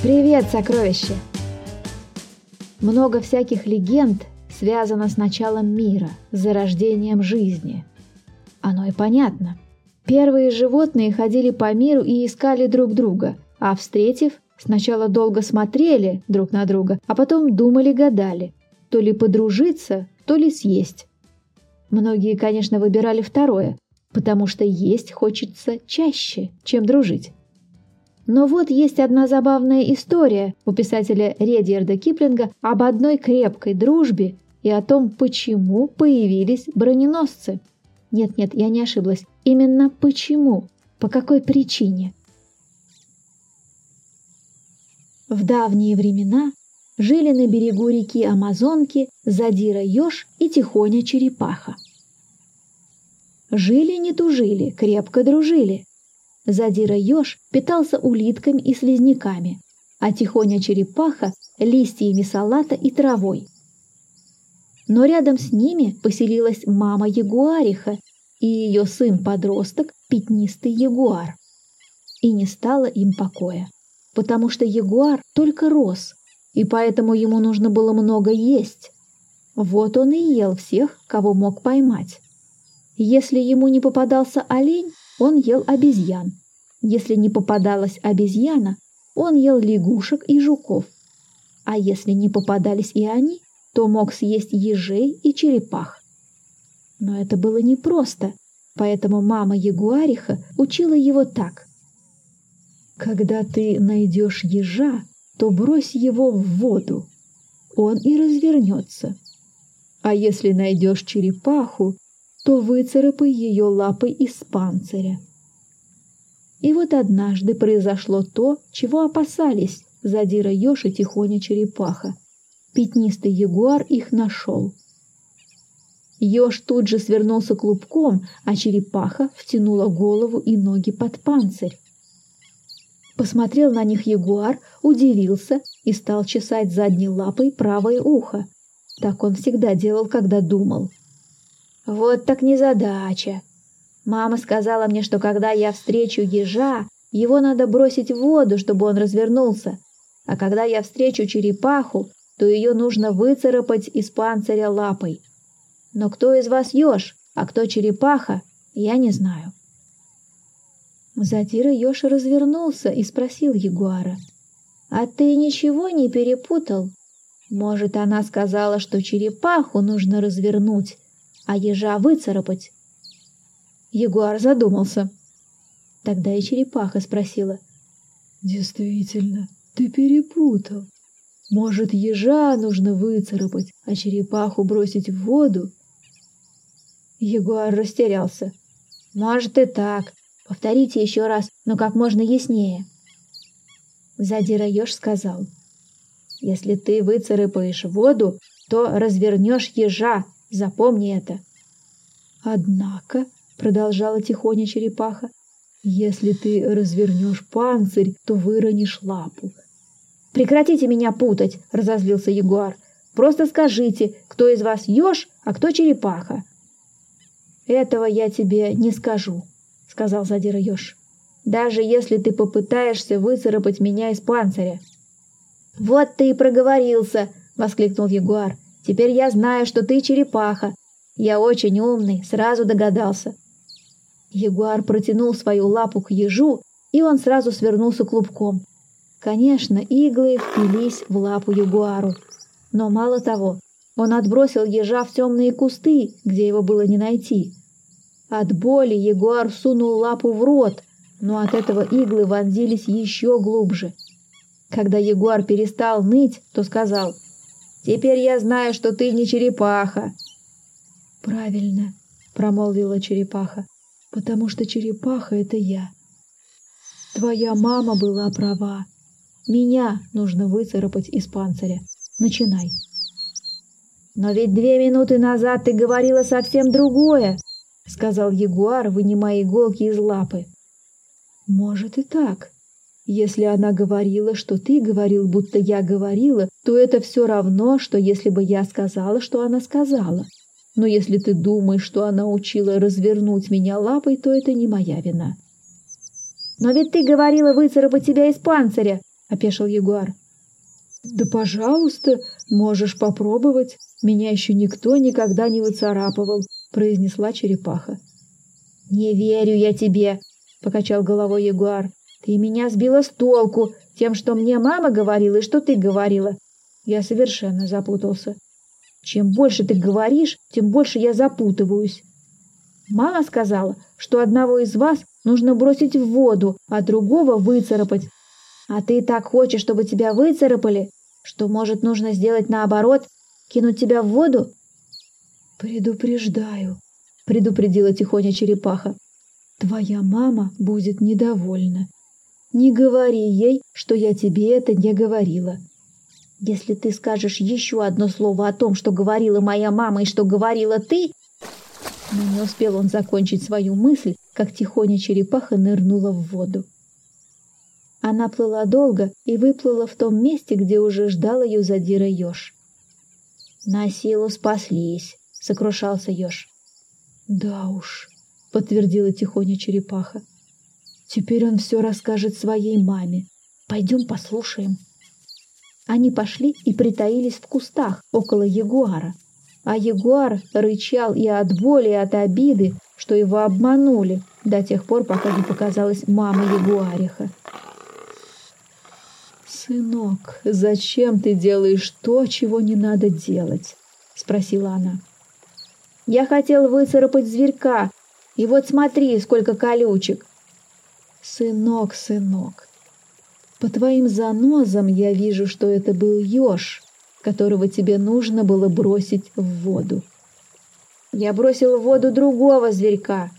Привет, сокровище! Много всяких легенд связано с началом мира, с зарождением жизни. Оно и понятно. Первые животные ходили по миру и искали друг друга, а встретив, сначала долго смотрели друг на друга, а потом думали-гадали, то ли подружиться, то ли съесть. Многие, конечно, выбирали второе, потому что есть хочется чаще, чем дружить. Но вот есть одна забавная история у писателя Редьярда Киплинга об одной крепкой дружбе и о том, почему появились броненосцы. Нет-нет, я не ошиблась. Именно почему? По какой причине? В давние времена жили на берегу реки Амазонки Задира Ёж и Тихоня Черепаха. Жили не тужили, крепко дружили. Задира еж питался улитками и слизняками, а тихоня черепаха – листьями салата и травой. Но рядом с ними поселилась мама ягуариха и ее сын-подросток – пятнистый ягуар. И не стало им покоя, потому что ягуар только рос, и поэтому ему нужно было много есть. Вот он и ел всех, кого мог поймать. Если ему не попадался олень, он ел обезьян. Если не попадалась обезьяна, он ел лягушек и жуков. А если не попадались и они, то мог съесть ежей и черепах. Но это было непросто, поэтому мама Ягуариха учила его так. «Когда ты найдешь ежа, то брось его в воду, он и развернется. А если найдешь черепаху, то выцарапай ее лапой из панциря. И вот однажды произошло то, чего опасались задира еж и тихоня черепаха. Пятнистый ягуар их нашел. Еж тут же свернулся клубком, а черепаха втянула голову и ноги под панцирь. Посмотрел на них ягуар, удивился и стал чесать задней лапой правое ухо. Так он всегда делал, когда думал. Вот так незадача. Мама сказала мне, что когда я встречу ежа, его надо бросить в воду, чтобы он развернулся. А когда я встречу черепаху, то ее нужно выцарапать из панциря лапой. Но кто из вас еж, а кто черепаха, я не знаю. Затира еж развернулся и спросил ягуара. «А ты ничего не перепутал? Может, она сказала, что черепаху нужно развернуть, а ежа выцарапать. Ягуар задумался. Тогда и черепаха спросила. «Действительно, ты перепутал. Может, ежа нужно выцарапать, а черепаху бросить в воду?» Ягуар растерялся. «Может и так. Повторите еще раз, но как можно яснее». Задира еж сказал. «Если ты выцарапаешь воду, то развернешь ежа, Запомни это. Однако, продолжала тихоня черепаха, если ты развернешь панцирь, то выронишь лапу. Прекратите меня путать, разозлился ягуар. Просто скажите, кто из вас еж, а кто черепаха. Этого я тебе не скажу, сказал задира еж. Даже если ты попытаешься выцарапать меня из панциря. Вот ты и проговорился, воскликнул ягуар. Теперь я знаю, что ты черепаха. Я очень умный, сразу догадался. Ягуар протянул свою лапу к ежу, и он сразу свернулся клубком. Конечно, иглы впились в лапу ягуару. Но мало того, он отбросил ежа в темные кусты, где его было не найти. От боли ягуар сунул лапу в рот, но от этого иглы вонзились еще глубже. Когда ягуар перестал ныть, то сказал — Теперь я знаю, что ты не черепаха. Правильно, промолвила черепаха, потому что черепаха — это я. Твоя мама была права. Меня нужно выцарапать из панциря. Начинай. Но ведь две минуты назад ты говорила совсем другое, сказал ягуар, вынимая иголки из лапы. Может и так, если она говорила, что ты говорил, будто я говорила, то это все равно, что если бы я сказала, что она сказала. Но если ты думаешь, что она учила развернуть меня лапой, то это не моя вина. Но ведь ты говорила выцарапать тебя из панциря, — опешил ягуар. «Да, пожалуйста, можешь попробовать. Меня еще никто никогда не выцарапывал», — произнесла черепаха. «Не верю я тебе», — покачал головой ягуар. «Ты меня сбила с толку тем, что мне мама говорила и что ты говорила. Я совершенно запутался. Чем больше ты говоришь, тем больше я запутываюсь. Мама сказала, что одного из вас нужно бросить в воду, а другого выцарапать. А ты так хочешь, чтобы тебя выцарапали, что, может, нужно сделать наоборот, кинуть тебя в воду? Предупреждаю, предупредила тихоня черепаха. Твоя мама будет недовольна. Не говори ей, что я тебе это не говорила. Если ты скажешь еще одно слово о том, что говорила моя мама и что говорила ты, но не успел он закончить свою мысль, как тихоня черепаха нырнула в воду. Она плыла долго и выплыла в том месте, где уже ждал ее задира еж. «На силу спаслись», — сокрушался еж. «Да уж», — подтвердила тихоня черепаха. «Теперь он все расскажет своей маме. Пойдем послушаем». Они пошли и притаились в кустах около ягуара, а ягуар рычал и от боли, и от обиды, что его обманули, до тех пор, пока не показалась мама ягуариха. «Сынок, зачем ты делаешь то, чего не надо делать?» — спросила она. «Я хотел выцарапать зверька, и вот смотри, сколько колючек!» «Сынок, сынок, по твоим занозам я вижу, что это был еж, которого тебе нужно было бросить в воду. Я бросил в воду другого зверька.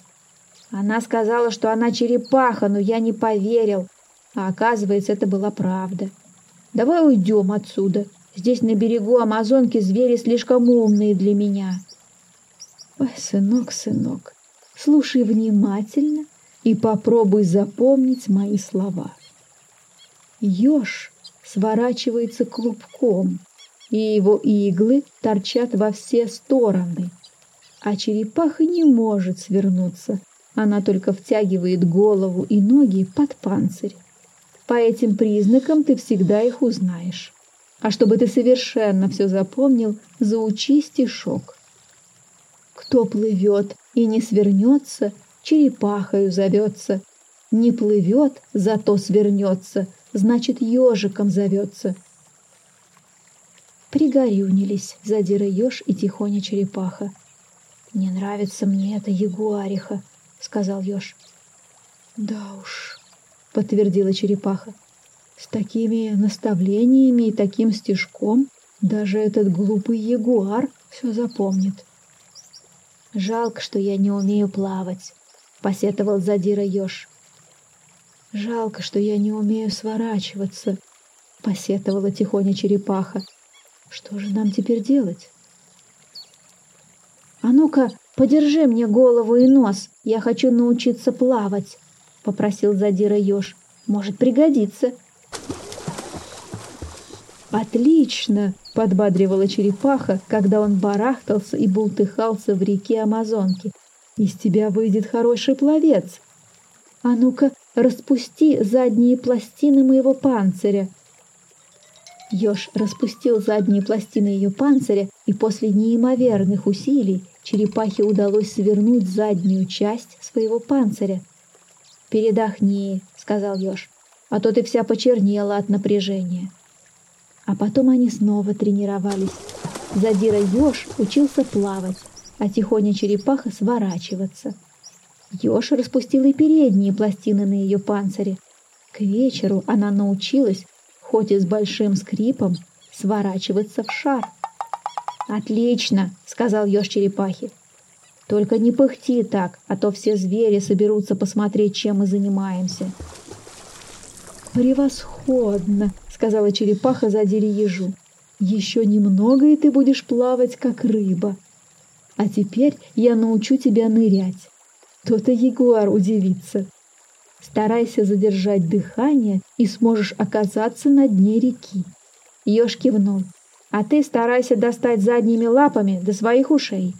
Она сказала, что она черепаха, но я не поверил. А оказывается, это была правда. Давай уйдем отсюда. Здесь на берегу Амазонки звери слишком умные для меня. Ой, сынок, сынок, слушай внимательно и попробуй запомнить мои слова. Ёж сворачивается клубком, и его иглы торчат во все стороны. А черепаха не может свернуться, она только втягивает голову и ноги под панцирь. По этим признакам ты всегда их узнаешь. А чтобы ты совершенно все запомнил, заучи стишок. Кто плывет и не свернется, черепахою зовется. Не плывет, зато свернется, значит, ежиком зовется. Пригорюнились задира еж и тихоня черепаха. «Не нравится мне эта ягуариха», — сказал еж. «Да уж», — подтвердила черепаха. «С такими наставлениями и таким стежком даже этот глупый ягуар все запомнит». «Жалко, что я не умею плавать», — посетовал задира еж. «Жалко, что я не умею сворачиваться», — посетовала тихоня черепаха. Что же нам теперь делать? «А ну-ка, подержи мне голову и нос, я хочу научиться плавать», — попросил задира еж. «Может пригодится». «Отлично!» — подбадривала черепаха, когда он барахтался и бултыхался в реке Амазонки. «Из тебя выйдет хороший пловец!» «А ну-ка, распусти задние пластины моего панциря!» Ёж распустил задние пластины ее панциря, и после неимоверных усилий черепахе удалось свернуть заднюю часть своего панциря. «Передохни», — сказал Ёж, — «а то ты вся почернела от напряжения». А потом они снова тренировались. Задира Ёж учился плавать, а Тихоня черепаха сворачиваться. Ёж распустил и передние пластины на ее панцире. К вечеру она научилась хоть и с большим скрипом, сворачиваться в шар. «Отлично!» — сказал еж черепахи. «Только не пыхти так, а то все звери соберутся посмотреть, чем мы занимаемся». «Превосходно!» — сказала черепаха задери ежу. «Еще немного, и ты будешь плавать, как рыба. А теперь я научу тебя нырять. То-то ягуар удивится». Старайся задержать дыхание и сможешь оказаться на дне реки. Ёж кивнул. А ты старайся достать задними лапами до своих ушей.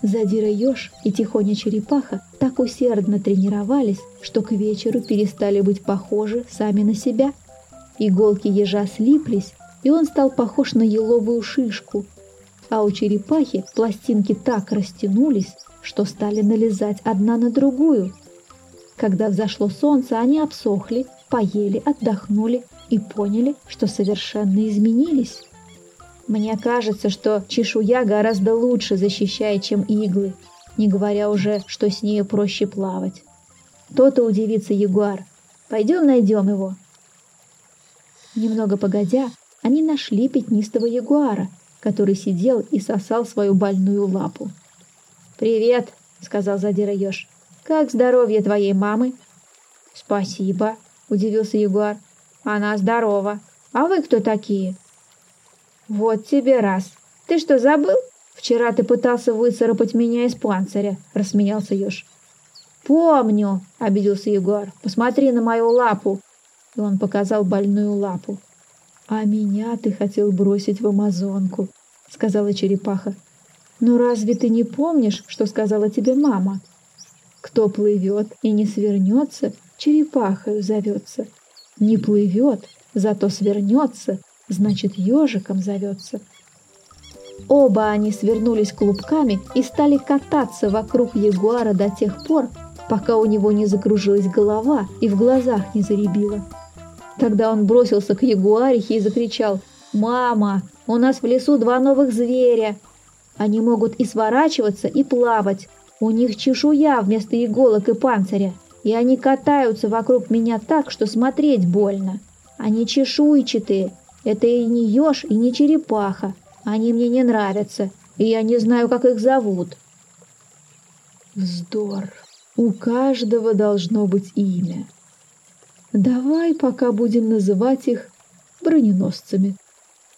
Задира еж и тихоня черепаха так усердно тренировались, что к вечеру перестали быть похожи сами на себя. Иголки ежа слиплись, и он стал похож на еловую шишку, а у черепахи пластинки так растянулись, что стали налезать одна на другую. Когда взошло солнце, они обсохли, поели, отдохнули и поняли, что совершенно изменились. Мне кажется, что чешуя гораздо лучше защищает, чем иглы, не говоря уже, что с нею проще плавать. То-то удивится ягуар. Пойдем найдем его. Немного погодя, они нашли пятнистого ягуара, который сидел и сосал свою больную лапу. «Привет», — сказал задира еж. «Как здоровье твоей мамы?» «Спасибо», — удивился ягуар. «Она здорова. А вы кто такие?» «Вот тебе раз. Ты что, забыл? Вчера ты пытался выцарапать меня из панциря», — рассмеялся еж. «Помню», — обиделся Егор. «Посмотри на мою лапу». И он показал больную лапу. «А меня ты хотел бросить в Амазонку», — сказала черепаха. «Но разве ты не помнишь, что сказала тебе мама? Кто плывет и не свернется, черепахою зовется. Не плывет, зато свернется, значит, ежиком зовется. Оба они свернулись клубками и стали кататься вокруг ягуара до тех пор, пока у него не закружилась голова и в глазах не заребило. Тогда он бросился к ягуарихе и закричал «Мама, у нас в лесу два новых зверя! Они могут и сворачиваться, и плавать. У них чешуя вместо иголок и панциря, и они катаются вокруг меня так, что смотреть больно. Они чешуйчатые, это и не еж, и не черепаха. Они мне не нравятся, и я не знаю, как их зовут. Вздор. У каждого должно быть имя. Давай пока будем называть их броненосцами,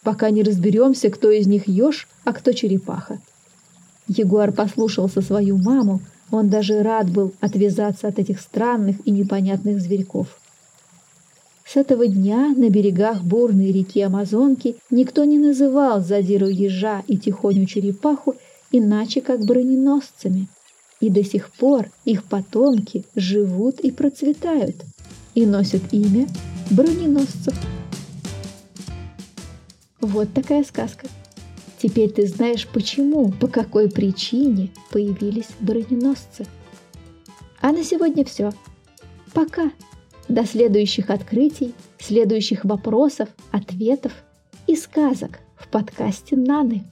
пока не разберемся, кто из них еж, а кто черепаха. Егуар послушался свою маму, он даже рад был отвязаться от этих странных и непонятных зверьков. С этого дня на берегах бурной реки Амазонки никто не называл задиру ежа и тихоню черепаху иначе как броненосцами. И до сих пор их потомки живут и процветают, и носят имя броненосцев. Вот такая сказка. Теперь ты знаешь, почему, по какой причине появились броненосцы. А на сегодня все. Пока. До следующих открытий, следующих вопросов, ответов и сказок в подкасте «Наны».